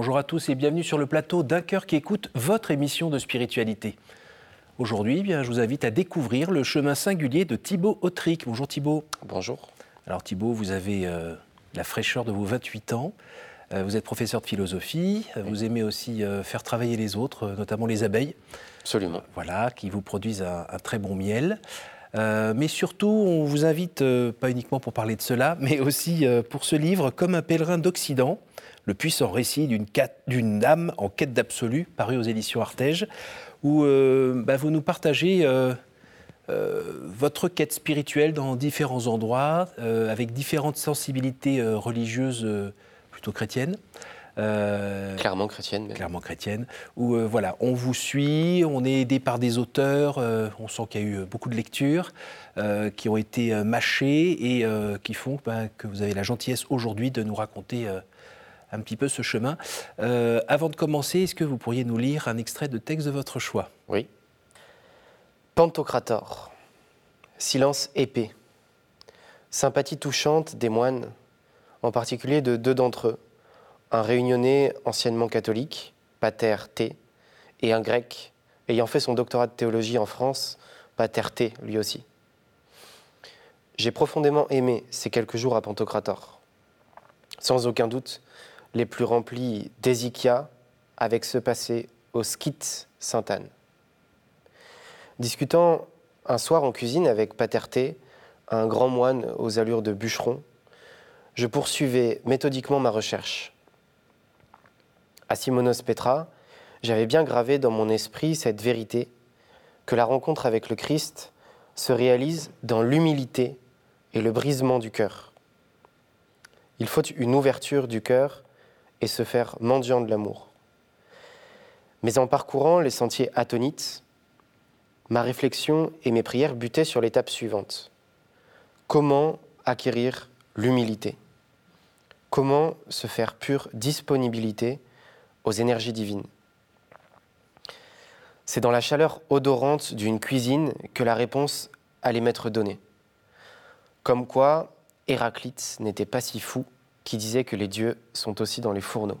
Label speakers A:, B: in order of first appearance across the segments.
A: Bonjour à tous et bienvenue sur le plateau d'un cœur qui écoute votre émission de spiritualité. Aujourd'hui, eh bien, je vous invite à découvrir le chemin singulier de Thibaut Autric. Bonjour Thibaut.
B: Bonjour.
A: Alors Thibaut, vous avez euh, la fraîcheur de vos 28 ans. Euh, vous êtes professeur de philosophie. Vous aimez aussi euh, faire travailler les autres, notamment les abeilles.
B: Absolument.
A: Voilà, qui vous produisent un, très bon miel. mais surtout, on vous invite, pas uniquement pour parler de cela, mais aussi pour ce livre, Comme un pèlerin d'Occident, le puissant récit d'une âme en quête d'absolu, paru aux éditions Artege, où euh, bah, vous nous partagez euh, euh, votre quête spirituelle dans différents endroits, avec différentes sensibilités religieuses plutôt chrétiennes.
B: clairement chrétienne.
A: Clairement chrétienne. Où voilà, on vous suit, on est aidé par des auteurs, on sent qu'il y a eu beaucoup de lectures qui ont été mâchées et qui font bah, que vous avez la gentillesse aujourd'hui de nous raconter un petit peu ce chemin. Euh, avant de commencer, est-ce que vous pourriez nous lire un extrait de texte de votre choix?
B: Oui. Pantocrator, silence épais, sympathie touchante des moines, en particulier de deux d'entre eux, un réunionnais anciennement catholique, Pater T, et un grec ayant fait son doctorat de théologie en France, Pater T lui aussi. J'ai profondément aimé ces quelques jours à Pantocrator. Sans aucun doute, les plus remplis d'Ézikia avec ce passé au skit Sainte-Anne. Discutant un soir en cuisine avec Paterté, un grand moine aux allures de bûcheron, je poursuivais méthodiquement ma recherche. À Simonos Petra, j'avais bien gravé dans mon esprit cette vérité que la rencontre avec le Christ se réalise dans l'humilité et le brisement du cœur. Il faut une ouverture du cœur et se faire mendiant de l'amour. Mais en parcourant les sentiers atonites, ma réflexion et mes prières butaient sur l'étape suivante. Comment acquérir l'humilité? Comment se faire pure disponibilité aux énergies divines? C'est dans la chaleur odorante d'une cuisine que la réponse allait m'être donnée. Comme quoi, Héraclite n'était pas si fou qui disait que les dieux sont aussi dans les fourneaux.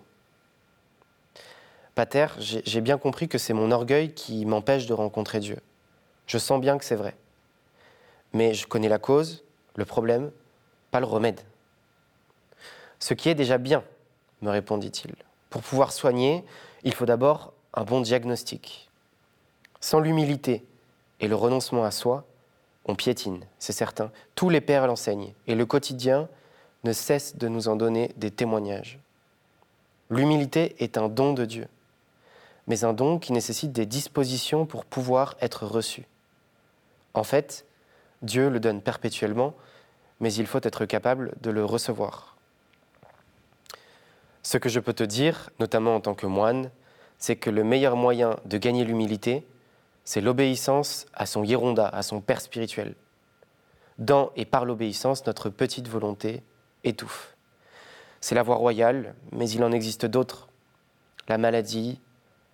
B: Pater, j'ai bien compris que c'est mon orgueil qui m'empêche de rencontrer Dieu. Je sens bien que c'est vrai. Mais je connais la cause, le problème, pas le remède. Ce qui est déjà bien, me répondit-il. Pour pouvoir soigner, il faut d'abord un bon diagnostic. Sans l'humilité et le renoncement à soi, on piétine, c'est certain. Tous les pères l'enseignent. Et le quotidien ne cesse de nous en donner des témoignages. L'humilité est un don de Dieu, mais un don qui nécessite des dispositions pour pouvoir être reçu. En fait, Dieu le donne perpétuellement, mais il faut être capable de le recevoir. Ce que je peux te dire, notamment en tant que moine, c'est que le meilleur moyen de gagner l'humilité, c'est l'obéissance à son hiéronda, à son Père spirituel. Dans et par l'obéissance, notre petite volonté étouffe. C'est la voie royale, mais il en existe d'autres. La maladie,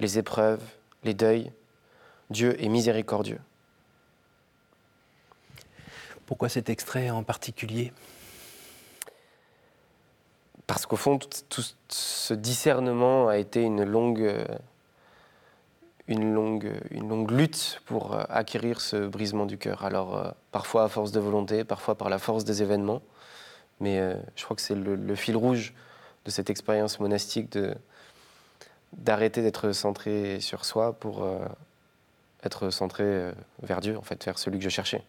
B: les épreuves, les deuils. Dieu est miséricordieux.
A: Pourquoi cet extrait en particulier?
B: Parce qu'au fond, tout, ce discernement a été une longue, une longue, une longue lutte pour euh, acquérir ce brisement du cœur. Alors, euh, parfois à force de volonté, parfois par la force des événements. Mais euh, je crois que c'est le, fil rouge de cette expérience monastique de, d'arrêter d'être centré sur soi pour euh, être centré euh, vers Dieu, en fait, vers celui que je cherchais.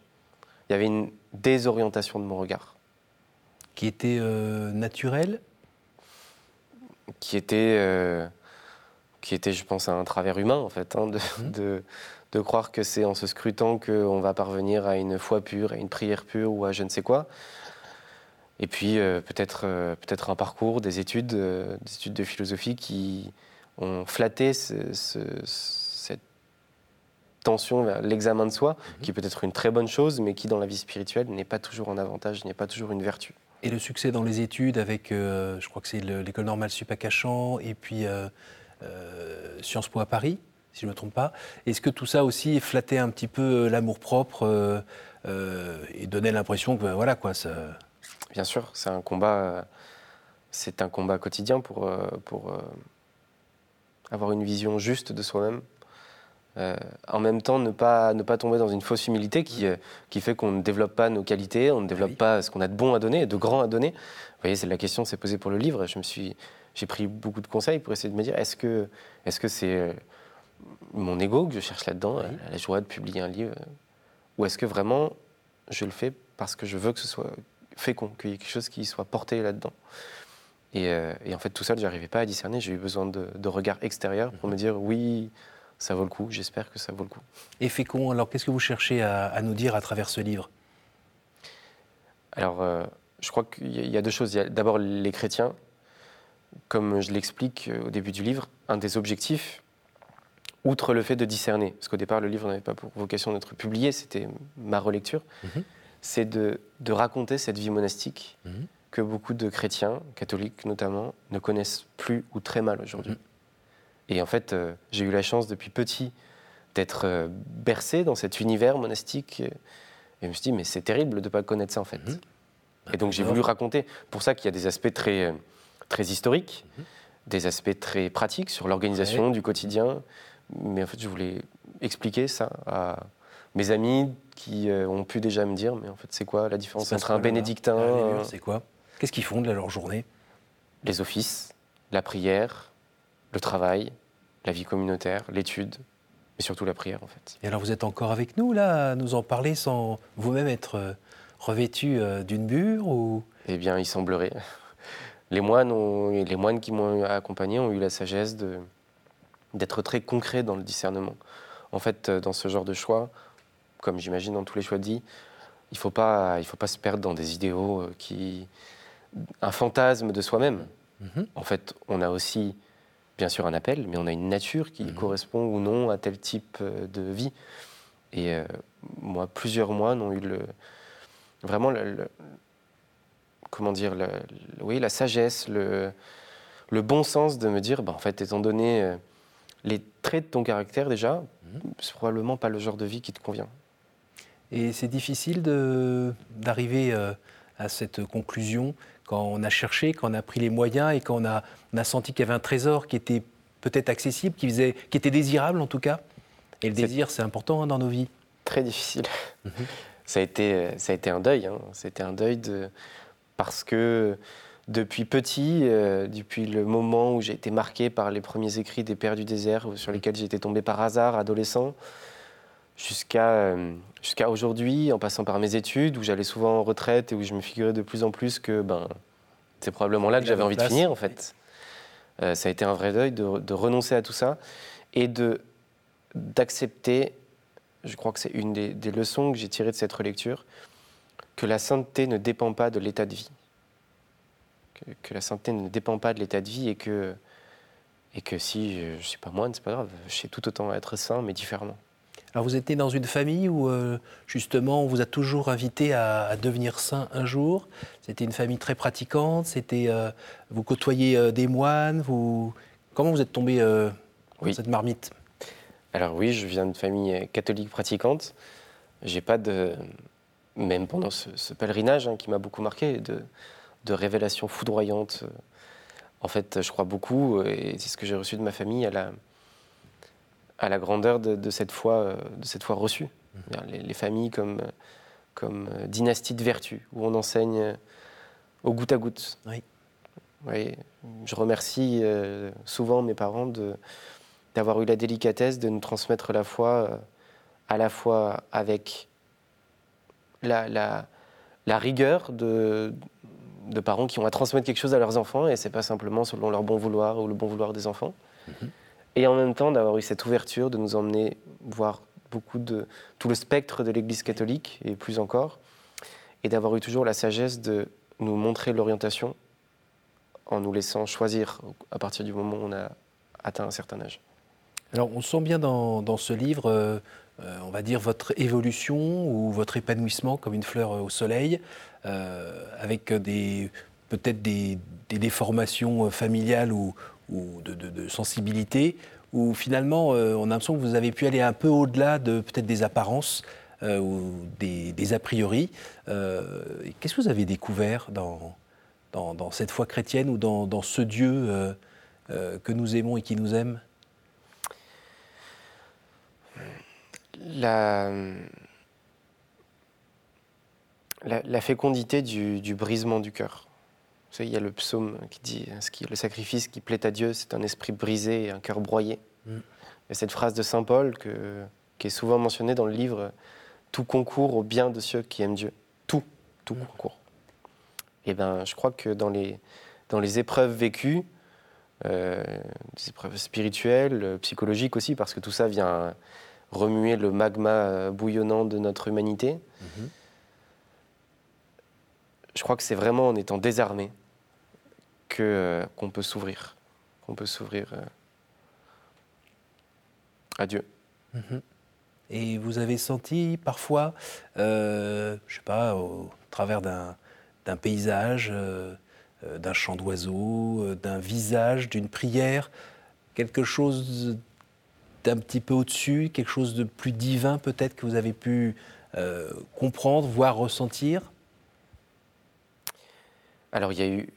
B: Il y avait une désorientation de mon regard.
A: Qui était naturelle?
B: Qui était, qui était, je pense, un travers humain, en fait, hein, mmh. de, de, croire que c'est en se scrutant qu'on va parvenir à une foi pure, à une prière pure ou à je ne sais quoi. Et puis euh, peut-être euh, peut-être un parcours, des études, euh, des études de philosophie qui ont flatté cette tension vers l'examen de soi, mhm. qui peut être une très bonne chose, mais qui dans la vie spirituelle n'est pas toujours un avantage, n'est pas toujours une vertu.
A: Et le succès dans les études avec, je crois que c'est l'école normale Sup à Cachan et puis Sciences Po à Paris, si je ne me trompe pas. Est-ce que tout ça aussi flattait un petit peu l'amour propre et donnait l'impression que voilà quoi, ça,
B: Bien sûr, c'est un combat, c'est un combat quotidien pour, euh, pour, euh, avoir une vision juste de soi-même. Euh, en même temps, ne pas, ne pas tomber dans une fausse humilité qui, qui fait qu'on ne développe pas nos qualités, on ne développe
A: oui.
B: pas ce qu'on a de bon à donner, de grand à donner. Vous voyez, c'est la question s'est posée pour le livre. Je me suis, j'ai pris beaucoup de conseils pour essayer de me dire est-ce que, est-ce que c'est mon ego que je cherche là-dedans,
A: Oui.
B: la joie de publier un livre, ou est-ce que vraiment je le fais parce que je veux que ce soit fécond, qu'il y ait quelque chose qui soit porté là-dedans. Et, euh, et en fait, tout seul, j'arrivais pas à discerner. J'ai eu besoin de, de regards extérieurs pour me dire oui, ça vaut le coup. J'espère que ça vaut le coup.
A: Et fécond, alors qu'est-ce que vous cherchez à, à nous dire à travers ce livre?
B: Alors, euh, je crois qu'il y a- deux choses. D'abord les chrétiens. Comme je l'explique euh, au début du livre, un des objectifs, outre le fait de discerner, parce qu'au départ, le livre n'avait pas pour vocation d'être publié, c'était ma relecture,
A: Mhm.
B: C'est de, de raconter cette vie monastique
A: Mhm.
B: que beaucoup de chrétiens, catholiques notamment, ne connaissent plus ou très mal aujourd'hui.
A: Mhm.
B: Et en fait, euh, j'ai eu la chance depuis petit d'être euh, bercé dans cet univers monastique. euh, Et je me suis dit, mais c'est terrible de ne pas connaître ça en fait.
A: Mhm.
B: Et donc j'ai voulu raconter. Pour ça qu'il y a des aspects très, très historiques, des aspects très pratiques sur l'organisation du quotidien. Mais en fait, je voulais expliquer ça à mes amis qui euh, ont pu déjà me dire, mais en fait, c'est quoi la différence entre un bénédictin,
A: Ah,
B: euh,
A: C'est quoi? Qu'est-ce qu'ils font de leur journée?
B: les offices, la prière, le travail, la vie communautaire, l'étude, mais surtout la prière en fait.
A: Et alors vous êtes encore avec nous là, à nous en parler sans vous-même être euh, revêtu euh, d'une bure ou?
B: Eh bien, il semblerait. Les moines, ont- les moines qui m'ont accompagné ont eu la sagesse d'être très concrets dans le discernement. En fait, dans ce genre de choix, comme j'imagine dans tous les choix de vie, il ne faut, pas- il faut pas se perdre dans des idéaux euh, qui. un fantasme de soi-même.
A: Mhm.
B: En fait, on a aussi, bien sûr, un appel, mais on a une nature qui
A: Mhm.
B: correspond ou non à tel type euh, de vie. Et euh, moi, plusieurs moines ont eu le, vraiment le, le- comment dire, le- oui, la sagesse, le, le bon sens de me dire, bah, en fait, étant donné les traits de ton caractère déjà,
A: Mhm.
B: c'est probablement pas le genre de vie qui te convient.
A: Et c'est difficile d'arriver euh, à cette conclusion quand on a cherché, quand on a pris les moyens et quand on a, on a senti qu'il y avait un trésor qui était peut-être accessible, qui, faisait, qui était désirable en tout cas. Et le désir, c'est important hein, dans nos vies.
B: très difficile.
A: Mhm.
B: ça, a été, ça a été un deuil. Hein. C'était un deuil de... parce que depuis petit, euh, depuis le moment où j'ai été marqué par les premiers écrits des Pères du désert, sur lesquels j'étais tombé par hasard, adolescent, jusqu'à euh, jusqu'à aujourd'hui, en passant par mes études, où j'allais souvent en retraite et où je me figurais de plus en plus que ben, c'est probablement là que j'avais envie de finir, en fait. Euh, ça a été un vrai deuil de, de renoncer à tout ça et de d'accepter, je crois que c'est une des, des leçons que j'ai tirées de cette relecture, que la sainteté ne dépend pas de l'état de vie. Que, que la sainteté ne dépend pas de l'état de vie et que, et que si je ne suis pas moine, c'est pas grave, je sais tout autant être saint, mais différemment.
A: Alors vous né dans une famille où euh, justement on vous a toujours invité à, à devenir saint un jour. C'était une famille très pratiquante. C'était euh, vous côtoyez euh, des moines. Vous comment vous êtes tombé
B: Oui.
A: dans cette marmite?
B: Alors oui, je viens d'une famille catholique pratiquante. J'ai pas de, même pendant ce, ce pèlerinage hein, qui m'a beaucoup marqué, de, de révélations foudroyantes. En fait, je crois beaucoup, et c'est ce que j'ai reçu de ma famille, à la, à la grandeur de, de cette foi, euh, de cette foi reçue. C'est-à-dire Les, les familles comme, euh, comme euh, dynastie de vertu, où on enseigne au goutte à goutte.
A: Oui.
B: Oui, je remercie souvent mes parents d'avoir eu la délicatesse de nous transmettre la foi à la fois avec la, la, la rigueur de, de parents qui ont à transmettre quelque chose à leurs enfants et c'est pas simplement selon leur bon vouloir ou le bon vouloir des enfants. Et en même temps d'avoir eu cette ouverture de nous emmener voir beaucoup de tout le spectre de l'Église catholique et plus encore, et d'avoir eu toujours la sagesse de nous montrer l'orientation en nous laissant choisir à partir du moment où on a atteint un certain âge.
A: Alors on sent bien dans, ce livre, euh, euh, on va dire votre évolution ou votre épanouissement comme une fleur au soleil, euh, avec peut-être des, des déformations familiales ou, ou de, sensibilité, où finalement euh, on a l'impression que vous avez pu aller un peu au-delà de peut-être des apparences euh, ou des, a priori. Euh, qu'est-ce que vous avez découvert dans, cette foi chrétienne ou dans, ce Dieu que nous aimons et qui nous aime?
B: La, fécondité du brisement du cœur. Vous savez, il y a le psaume qui dit ce qui, le sacrifice qui plaît à Dieu, c'est un esprit brisé et un cœur broyé. Mm. A cette phrase de saint Paul que, qui est souvent mentionnée dans le livre Tout concourt au bien de ceux qui aiment Dieu. Tout, tout mm. concourt. Et ben, je crois que dans les, dans les épreuves vécues, euh, des épreuves spirituelles, psychologiques aussi, parce que tout ça vient remuer le magma euh, bouillonnant de notre humanité. Mm-hmm je crois que c'est vraiment en étant désarmé que euh, qu'on peut s'ouvrir, qu'on peut s'ouvrir euh, à Dieu.
A: Mhm. Et vous avez senti parfois, euh, je sais pas, au travers d'un paysage, d'un chant d'oiseau, d'un visage, d'une prière, quelque chose d'un petit peu au-dessus, quelque chose de plus divin peut-être que vous avez pu comprendre, voire ressentir?
B: Alors il y a eu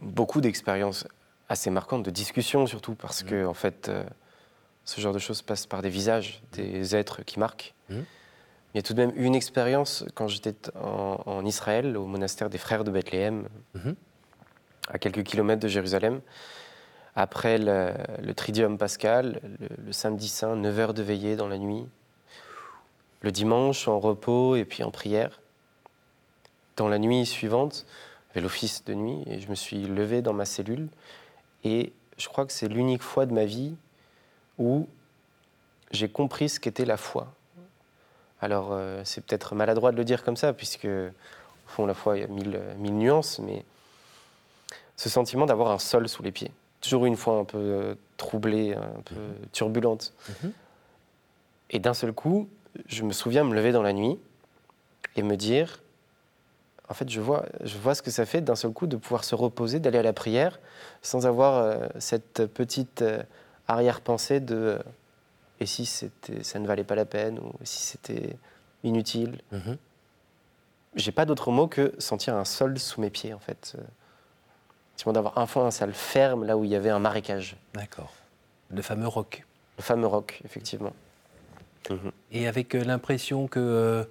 B: beaucoup d'expériences assez marquantes, de discussions surtout, parce mmh. que en fait, euh, ce genre de choses passe par des visages, des êtres qui marquent. Mmh. Il y a tout de même une expérience quand j'étais en, Israël, au monastère des Frères de Bethléem, mmh. à quelques kilomètres de Jérusalem. Après le, Tridium pascal, le, samedi saint, 9 heures de veillée dans la nuit. Le dimanche, en repos et puis en prière. Dans la nuit suivante, l'office de nuit et je me suis levé dans ma cellule et je crois que c'est l'unique fois de ma vie où j'ai compris ce qu'était la foi. Alors euh, c'est peut-être maladroit de le dire comme ça puisque au fond la foi il y a mille, mille nuances mais ce sentiment d'avoir un sol sous les pieds, toujours une fois un peu euh, troublée, un peu mhm. turbulente. Mhm. Et d'un seul coup, je me souviens me lever dans la nuit et me dire en fait, je vois, je vois ce que ça fait d'un seul coup de pouvoir se reposer, d'aller à la prière, sans avoir euh, cette petite euh, arrière-pensée de euh, et si c'était, ça ne valait pas la peine ou si c'était inutile? Mm J'ai pas d'autre mot que sentir un sol sous mes pieds, en fait. C'est d'avoir enfin un sol ferme là où il y avait un marécage.
A: D'accord. Le fameux roc.
B: Le fameux roc, effectivement.
A: Mhm. Et avec l'impression que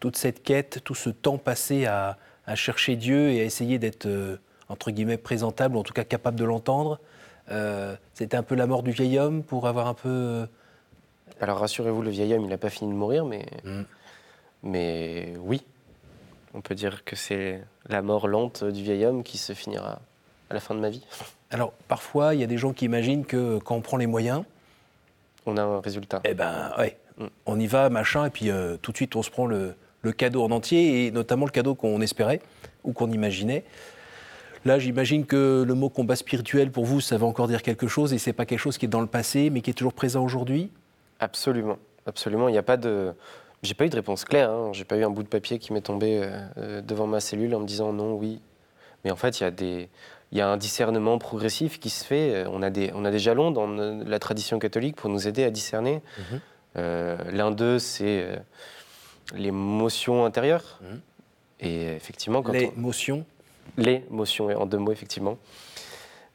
A: toute cette quête, tout ce temps passé à, chercher Dieu et à essayer d'être, euh, entre guillemets, présentable, en tout cas capable de l'entendre. Euh, c'était un peu la mort du vieil homme pour avoir un peu... Euh,
B: Alors rassurez-vous, le vieil homme, il n'a pas fini de mourir, mais, mm. mais oui, on peut dire que c'est la mort lente du vieil homme qui se finira à la fin de ma vie.
A: Alors parfois, il y a des gens qui imaginent que quand on prend les moyens...
B: On a un résultat.
A: Eh ben, ouais, mm. on y va, machin, et puis tout de suite, on se prend le, le cadeau en entier, et notamment le cadeau qu'on espérait ou qu'on imaginait. Là, j'imagine que le mot combat spirituel, pour vous, ça veut encore dire quelque chose, et c'est pas quelque chose qui est dans le passé, mais qui est toujours présent aujourd'hui?
B: Absolument, absolument. Il n'y a pas de... J'ai pas eu de réponse claire. Hein. J'ai pas eu un bout de papier qui m'est tombé euh, euh, devant ma cellule en me disant non, oui. Mais en fait, il y a des, il y a un discernement progressif qui se fait. On a des, on a des jalons dans la tradition catholique pour nous aider à discerner. Mhm. Euh, l'un d'eux, c'est les motions intérieures. Mmh. Et effectivement,
A: quand les motions
B: Les motions, en deux mots, effectivement.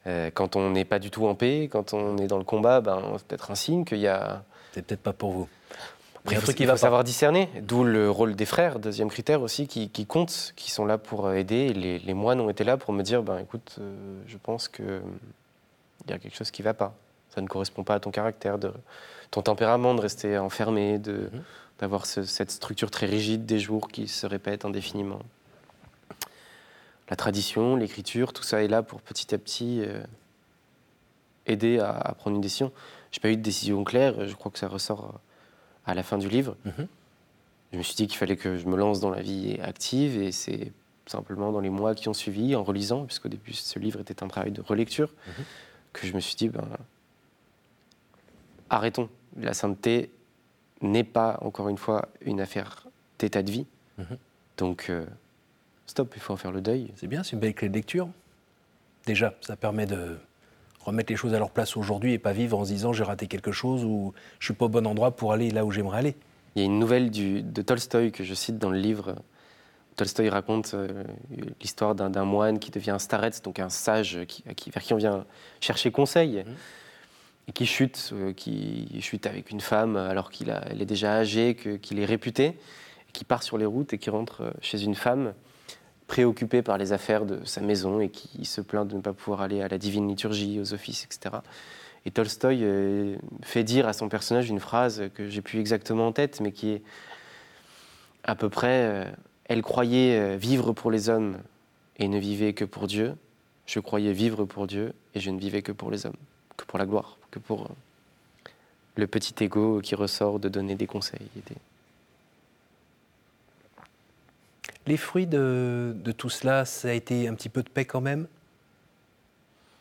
B: Euh, quand on n'est pas du tout en paix, quand on est dans le combat, ben, c'est peut-être un signe qu'il y a.
A: C'est peut-être pas pour vous.
B: il faut, il va savoir discerner, d'où le rôle des frères, deuxième critère aussi, qui, compte, qui sont là pour aider. Les, les, moines ont été là pour me dire, ben, écoute, euh, je pense qu'il y a quelque chose qui ne va pas. Ça ne correspond pas à ton caractère, de, ton tempérament, de rester enfermé, de, mmh d'avoir cette structure très rigide des jours qui se répètent indéfiniment. La tradition, l'écriture, tout ça est là pour petit à petit euh, aider à, prendre une décision. Je n'ai pas eu de décision claire, je crois que ça ressort euh, à la fin du livre. Mhm. Je me suis dit qu'il fallait que je me lance dans la vie active et c'est simplement dans les mois qui ont suivi, en relisant, puisqu'au début ce livre était un travail de relecture, mhm. que je me suis dit, ben, arrêtons. La sainteté, n'est pas, encore une fois, une affaire d'état de vie. Mhm. Donc, euh, stop, il faut en faire le deuil.
A: C'est bien, c'est une belle clé de lecture. Déjà, ça permet de remettre les choses à leur place aujourd'hui et pas vivre en se disant j'ai raté quelque chose ou je suis pas au bon endroit pour aller là où j'aimerais aller.
B: Il y a une nouvelle du, de Tolstoï que je cite dans le livre. Tolstoï raconte euh, l'histoire d'un moine qui devient un starets, donc un sage qui, vers qui on vient chercher conseil. Mhm. Et qui chute, euh, qui chute avec une femme alors qu'il est déjà âgé, qu'il est réputé, qui part sur les routes et qui rentre euh, chez une femme préoccupée par les affaires de sa maison et qui se plaint de ne pas pouvoir aller à la divine liturgie, aux offices, etc. Et Tolstoï euh, fait dire à son personnage une phrase que j'ai plus exactement en tête, mais qui est à peu près Elle croyait vivre pour les hommes et ne vivait que pour Dieu. Je croyais vivre pour Dieu et je ne vivais que pour les hommes, que pour la gloire que pour euh, le petit ego qui ressort de donner des conseils.
A: Les fruits de, tout cela, ça a été un petit peu de paix quand même?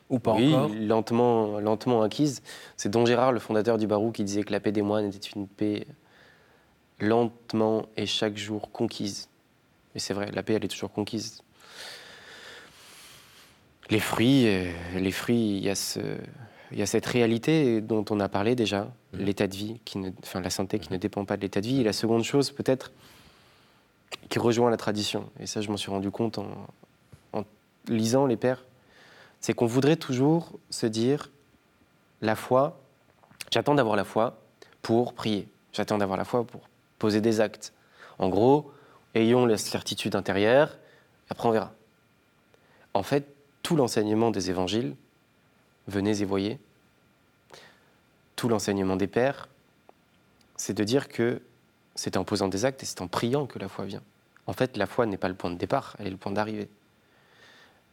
A: Ou pas
B: oui,
A: encore?
B: lentement, lentement acquise. C'est Don Gérard, le fondateur du Barou, qui disait que la paix des moines était une paix lentement et chaque jour conquise. Et c'est vrai, la paix, elle est toujours conquise. Les fruits, euh, les fruits, il y a ce, il y a cette réalité dont on a parlé déjà, mmh. l'état de vie, qui ne, enfin la santé qui ne dépend pas de l'état de vie. Et la seconde chose, peut-être, qui rejoint la tradition, et ça je m'en suis rendu compte en, lisant les pères, c'est qu'on voudrait toujours se dire, la foi, j'attends d'avoir la foi pour prier, j'attends d'avoir la foi pour poser des actes. En gros, ayons la certitude intérieure, après on verra. En fait, tout l'enseignement des évangiles, venez et voyez. Tout l'enseignement des pères, c'est de dire que c'est en posant des actes et c'est en priant que la foi vient. En fait, la foi n'est pas le point de départ, elle est le point d'arrivée.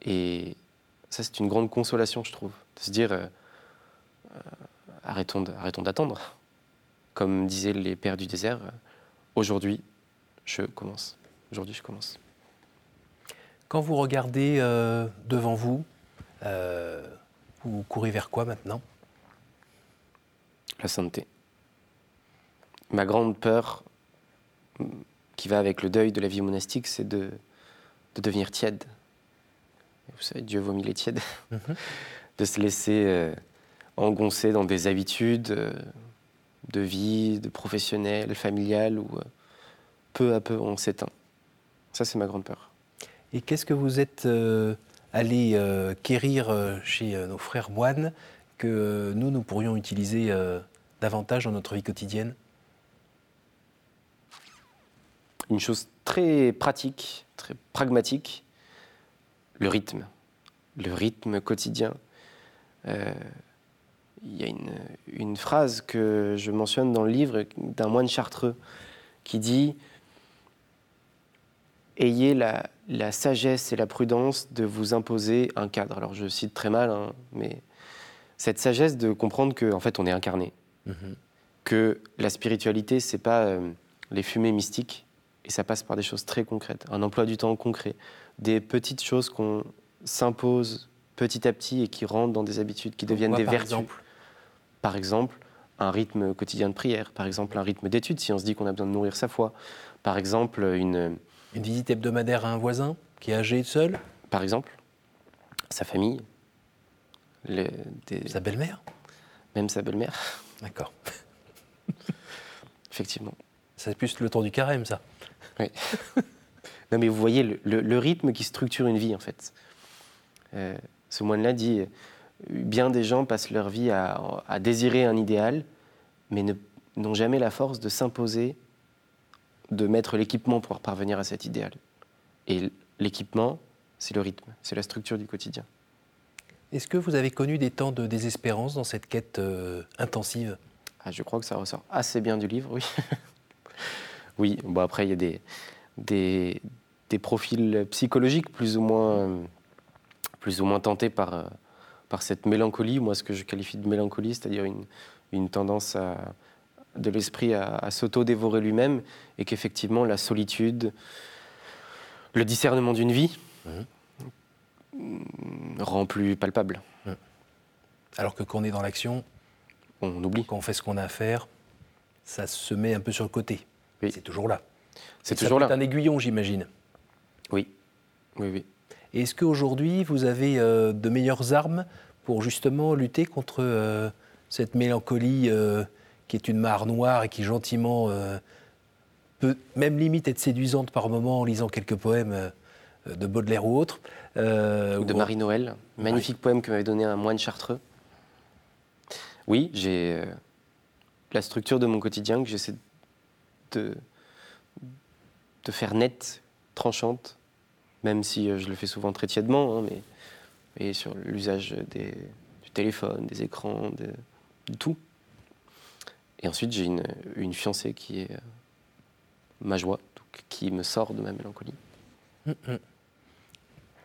B: Et ça, c'est une grande consolation, je trouve, de se dire euh, euh, arrêtons d'attendre. Comme disaient les pères du désert, euh, aujourd'hui, je commence. Aujourd'hui, je commence.
A: Quand vous regardez devant vous, vous courez vers quoi maintenant?
B: La santé. Ma grande peur, qui va avec le deuil de la vie monastique, c'est de, de devenir tiède. Vous savez, Dieu vomit les tièdes. Mhm. de se laisser euh, engoncer dans des habitudes euh, de vie, de professionnel, familial, où euh, peu à peu on s'éteint. Ça, c'est ma grande peur.
A: Et qu'est-ce que vous êtes aller euh, quérir euh, chez euh, nos frères moines que nous, nous pourrions utiliser davantage dans notre vie quotidienne
B: Une chose très pratique, très pragmatique, le rythme. Le rythme quotidien. Il y a une, une, phrase que je mentionne dans le livre d'un moine chartreux qui dit ayez la, sagesse et la prudence de vous imposer un cadre. Alors je cite très mal, hein, mais cette sagesse de comprendre qu'en en fait on est incarné, mhm. que la spiritualité c'est pas euh, les fumées mystiques et ça passe par des choses très concrètes, un emploi du temps concret, des petites choses qu'on s'impose petit à petit et qui rentrent dans des habitudes, qui deviennent des vertus.
A: Exemple?
B: Par exemple, un rythme quotidien de prière, par exemple un rythme d'étude si on se dit qu'on a besoin de nourrir sa foi, par exemple une
A: une visite hebdomadaire à un voisin qui est âgé seul
B: Par exemple, sa famille.
A: Sa belle-mère
B: Même sa belle-mère.
A: D'accord.
B: Effectivement.
A: C'est plus le temps du carême, ça.
B: Oui. non, mais vous voyez le, rythme qui structure une vie, en fait. Euh, ce moine-là dit bien des gens passent leur vie à, à désirer un idéal, mais n'ont jamais la force de s'imposer de mettre l'équipement pour parvenir à cet idéal. Et l'équipement, c'est le rythme, c'est la structure du quotidien.
A: Est-ce que vous avez connu des temps de désespérance dans cette quête euh, intensive?
B: Ah, Je crois que ça ressort assez bien du livre, oui. oui, bon après il y a des, des, des, profils psychologiques plus ou moins, plus ou moins tentés par, euh, par cette mélancolie, moi ce que je qualifie de mélancolie, c'est-à-dire une, une tendance à, de l'esprit à, s'auto-dévorer lui-même et qu'effectivement la solitude, le discernement d'une vie mhm. rend plus palpable. Mhm.
A: Alors que quand on est dans l'action,
B: on oublie.
A: Quand on fait ce qu'on a à faire, ça se met un peu sur le côté. C'est toujours là.
B: C'est toujours là.
A: C'est un aiguillon, j'imagine.
B: Oui, oui, oui.
A: Est-ce qu'aujourd'hui, vous avez euh, de meilleures armes pour justement lutter contre euh, cette mélancolie euh, qui est une mare noire et qui gentiment euh, peut même limite être séduisante par moments en lisant quelques poèmes euh, de Baudelaire ou autres.
B: Euh, ou de Marie-Noël, magnifique poème que m'avait donné un moine chartreux. Oui, j'ai la structure de mon quotidien que j'essaie de, de faire nette, tranchante, même si je le fais souvent très tièdement, hein, mais et sur l'usage du téléphone, des écrans, de, de tout. Et ensuite, j'ai une, une fiancée qui est euh, ma joie, donc, qui me sort de ma mélancolie.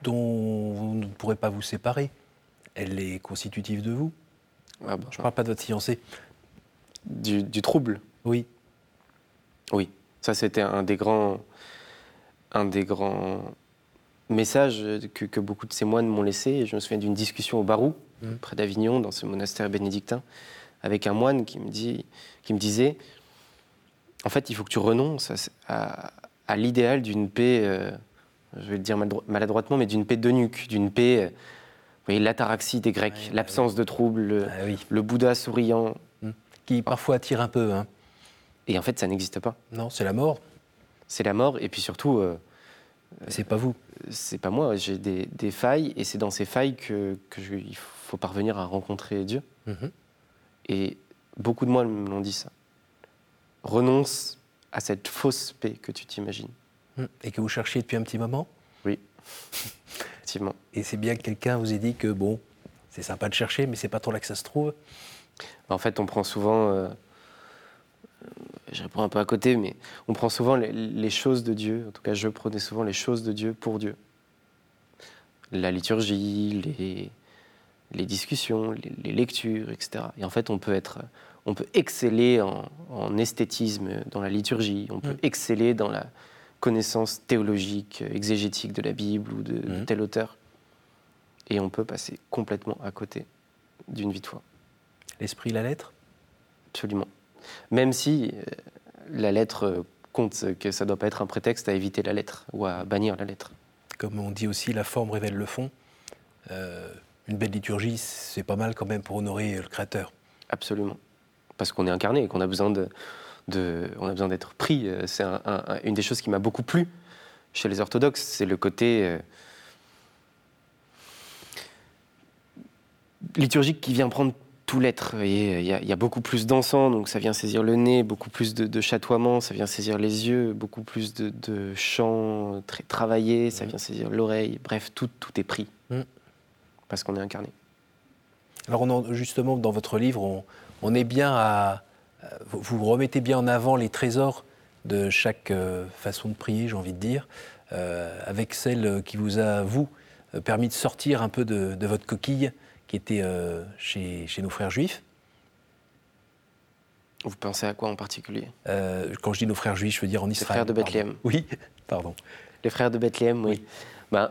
A: Dont vous ne pourrez pas vous séparer. Elle est constitutive de vous.
B: Ah bah,
A: Je ne parle pas de votre fiancé.
B: du, du trouble,
A: Oui.
B: oui. Ça, c'était un des grands, un des grands messages que, que beaucoup de ces moines m'ont laissé. Je me souviens d'une discussion au Barou,
A: Mhm.
B: près d'Avignon, dans ce monastère bénédictin, avec un moine qui me, dit, qui me disait En fait, il faut que tu renonces à, à- à l'idéal d'une paix, euh, je vais le dire maladro- maladroitement, mais d'une paix de nuque, d'une paix, euh, vous voyez, l'ataraxie des Grecs,
A: Ouais, bah
B: l'absence de trouble, le,
A: Ah oui.
B: le Bouddha souriant.
A: Qui parfois attire un peu. Hein.
B: Et en fait, ça n'existe pas.
A: Non, c'est la mort.
B: C'est la mort, et puis surtout, euh,
A: C'est pas vous.
B: c'est pas moi, j'ai des, des failles, et c'est dans ces failles que, que je- il faut parvenir à rencontrer Dieu.
A: Mhm.
B: Et beaucoup de moi me l'ont dit ça. Renonce à cette fausse paix que tu t'imagines.
A: Mm. Et que vous cherchiez depuis un petit moment?
B: Effectivement.
A: Et c'est bien que quelqu'un vous ait dit que, bon, c'est sympa de chercher, mais c'est pas trop là que ça se trouve.
B: En fait, on prend souvent. euh, je réponds un peu à côté, mais on prend souvent les, les choses de Dieu. En tout cas, je prenais souvent les choses de Dieu pour Dieu. La liturgie, les, les discussions, les, les lectures, etc. Et en fait, on peut être, on peut exceller en, en esthétisme dans la liturgie. On peut
A: Mm.
B: exceller dans la connaissance théologique, exégétique de la Bible ou de, de
A: Mm.
B: tel auteur. Et on peut passer complètement à côté d'une vie de foi.
A: L'esprit, la lettre?
B: Absolument. Même si euh, la lettre compte que ça ne doit pas être un prétexte à éviter la lettre ou à bannir la lettre.
A: Comme on dit aussi, la forme révèle le fond. Euh, une belle liturgie, c'est pas mal quand même pour honorer le Créateur.
B: Absolument. Parce qu'on est incarné et qu'on a besoin de, de- on a besoin d'être pris. Euh, C'est un- un- un- une des choses qui m'a beaucoup plu chez les orthodoxes, c'est le côté euh, liturgique qui vient prendre tout l'être. Il y, a- il y a beaucoup plus d'encens, donc ça vient saisir le nez, beaucoup plus de, de chatoiement, ça vient saisir les yeux, beaucoup plus de, de chants très travaillés, ça vient saisir l'oreille. Bref, tout, tout est pris.
A: Mm.
B: Parce qu'on est incarné.
A: Alors on en- justement, dans votre livre, on, on est bien à... à- Vous vous remettez bien en avant les trésors de chaque euh, façon de prier, j'ai envie de dire, euh, avec celle qui vous a, vous, euh, permis de sortir un peu de, de votre coquille qui était euh, chez, chez nos frères juifs.
B: Vous pensez à quoi en particulier?
A: Euh, quand je dis nos frères juifs, je veux dire en Israël.
B: frères de
A: pardon.
B: Bethléem.
A: Oui, pardon.
B: Les frères de Bethléem, oui.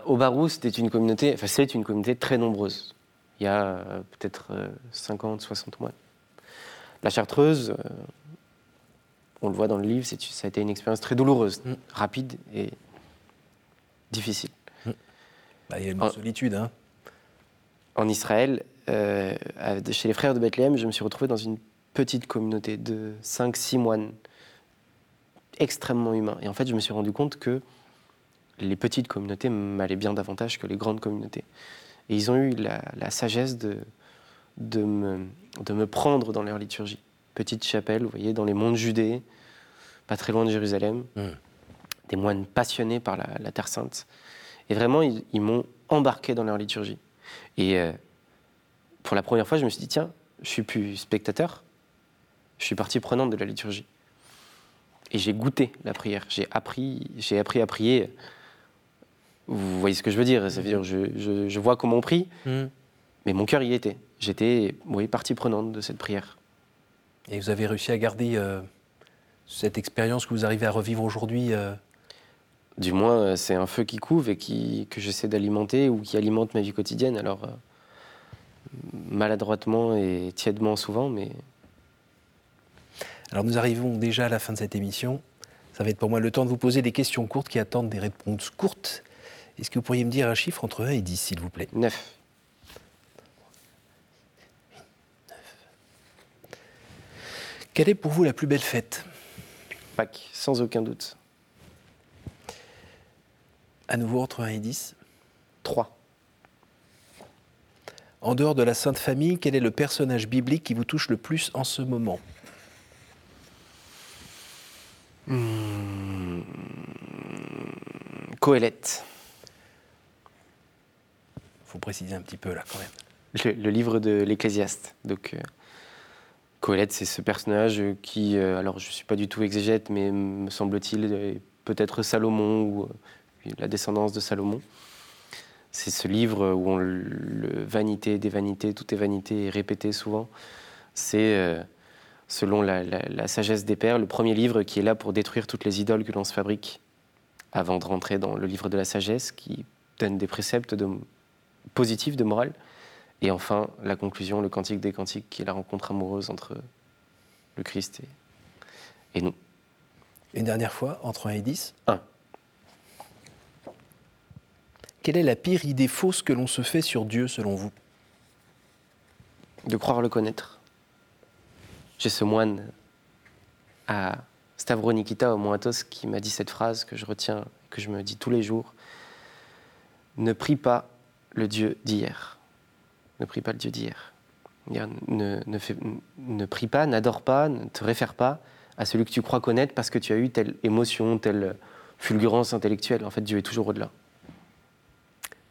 B: Au Barou, c'était une communauté, enfin c'est une communauté très nombreuse. Il y a euh, peut-être euh, 50, 60 mois. La Chartreuse, euh, on le voit dans le livre, ça a été une expérience très douloureuse,
A: Mm.
B: rapide et difficile.
A: Bah, il y a une
B: Ah.
A: solitude. Hein.
B: En Israël, euh, chez les frères de Bethléem, je me suis retrouvé dans une petite communauté de 5-6 moines, extrêmement humains. Et en fait, je me suis rendu compte que les petites communautés m'allaient bien davantage que les grandes communautés. Et ils ont eu la, la sagesse de, de, me, de me prendre dans leur liturgie. Petite chapelle, vous voyez, dans les monts de Judée, pas très loin de Jérusalem,
A: Mm.
B: des moines passionnés par la, la Terre Sainte. Et vraiment, ils, ils m'ont embarqué dans leur liturgie. Et euh, pour la première fois, je me suis dit, tiens, je suis plus spectateur, je suis partie prenante de la liturgie. Et j'ai goûté la prière, j'ai appris, j'ai appris à prier. Vous voyez ce que je veux dire dire, je, je- je vois comment on prie,
A: Mm.
B: mais mon cœur y était. J'étais, oui, partie prenante de cette prière.
A: Et vous avez réussi à garder euh, cette expérience que vous arrivez à revivre aujourd'hui euh,
B: Du moins, euh, c'est un feu qui couve et qui, que j'essaie d'alimenter ou qui alimente ma vie quotidienne. Alors, euh, maladroitement et tièdement souvent, mais
A: Alors nous arrivons déjà à la fin de cette émission. Ça va être pour moi le temps de vous poser des questions courtes qui attendent des réponses courtes. Est-ce que vous pourriez me dire un chiffre entre 1 et 10, s'il vous plaît?
B: Neuf.
A: Quelle est pour vous la plus belle fête?
B: Pâques, sans aucun doute.
A: À nouveau entre 1 et 10.
B: Trois.
A: En dehors de la Sainte Famille, quel est le personnage biblique qui vous touche le plus en ce moment?
B: Coëlette.
A: Préciser un petit peu là quand même.
B: Le, livre de l'Ecclésiaste. Donc, euh, c'est ce personnage qui, euh, alors je ne suis pas du tout exégète, mais me semble-t-il, peut-être Salomon ou euh, la descendance de Salomon. C'est ce livre où on, le vanité des vanités, tout est vanité, est répété souvent. C'est, euh, selon la, sagesse des pères, le premier livre qui est là pour détruire toutes les idoles que l'on se fabrique, avant de rentrer dans le livre de la sagesse, qui donne des préceptes de, positifs de morale. Et enfin, la conclusion, le cantique des cantiques, qui est la rencontre amoureuse entre le Christ et, et nous.
A: Une dernière fois, entre 1 et 10
B: 1.
A: Quelle est la pire idée fausse que l'on se fait sur Dieu selon vous?
B: De croire le connaître. J'ai ce moine à Stavronikita au Moatos qui m'a dit cette phrase que je retiens, que je me dis tous les jours. Ne prie pas le Dieu d'hier. Ne prie pas le Dieu d'hier. Ne, ne, ne prie pas, n'adore pas, ne te réfère pas à celui que tu crois connaître parce que tu as eu telle émotion, telle fulgurance intellectuelle. En fait, Dieu est toujours au-delà.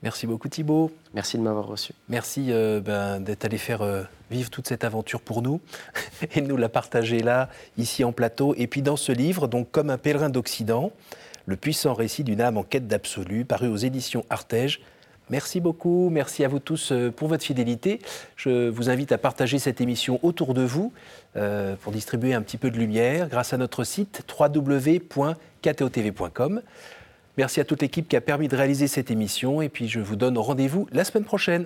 A: Merci beaucoup Thibault.
B: Merci de m'avoir reçu.
A: Merci euh, ben, d'être allé faire euh, vivre toute cette aventure pour nous et de nous la partager là, ici en plateau. Et puis dans ce livre, donc comme un pèlerin d'Occident, le puissant récit d'une âme en quête d'absolu, paru aux éditions Artege. Merci beaucoup, merci à vous tous euh, pour votre fidélité. Je vous invite à partager cette émission autour de vous pour distribuer un petit peu de lumière grâce à notre site www.ktotv.com. Merci à toute l'équipe qui a permis de réaliser cette émission et puis je vous donne rendez-vous la semaine prochaine.